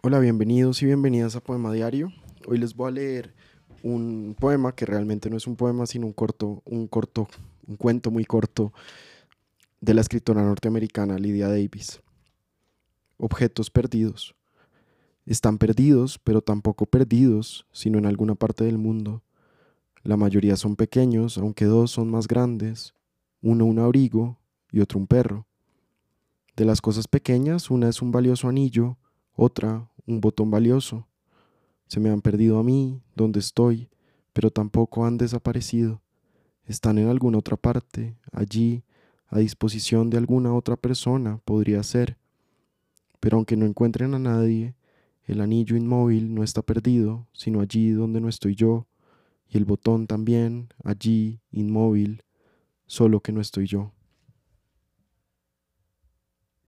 Hola, bienvenidos y bienvenidas a Poema Diario. Hoy les voy a leer un poema que realmente no es un poema, sino un corto, un corto, un cuento muy corto de la escritora norteamericana Lydia Davis. Objetos perdidos. Están perdidos, pero tampoco perdidos, sino en alguna parte del mundo. La mayoría son pequeños, aunque dos son más grandes, uno un abrigo y otro un perro. De las cosas pequeñas, una es un valioso anillo, otra un botón valioso. Se me han perdido a mí, donde estoy, pero tampoco han desaparecido. Están en alguna otra parte, allí, a disposición de alguna otra persona, podría ser. Pero aunque no encuentren a nadie, el anillo inmóvil no está perdido, sino allí donde no estoy yo, y el botón también, allí, inmóvil, solo que no estoy yo.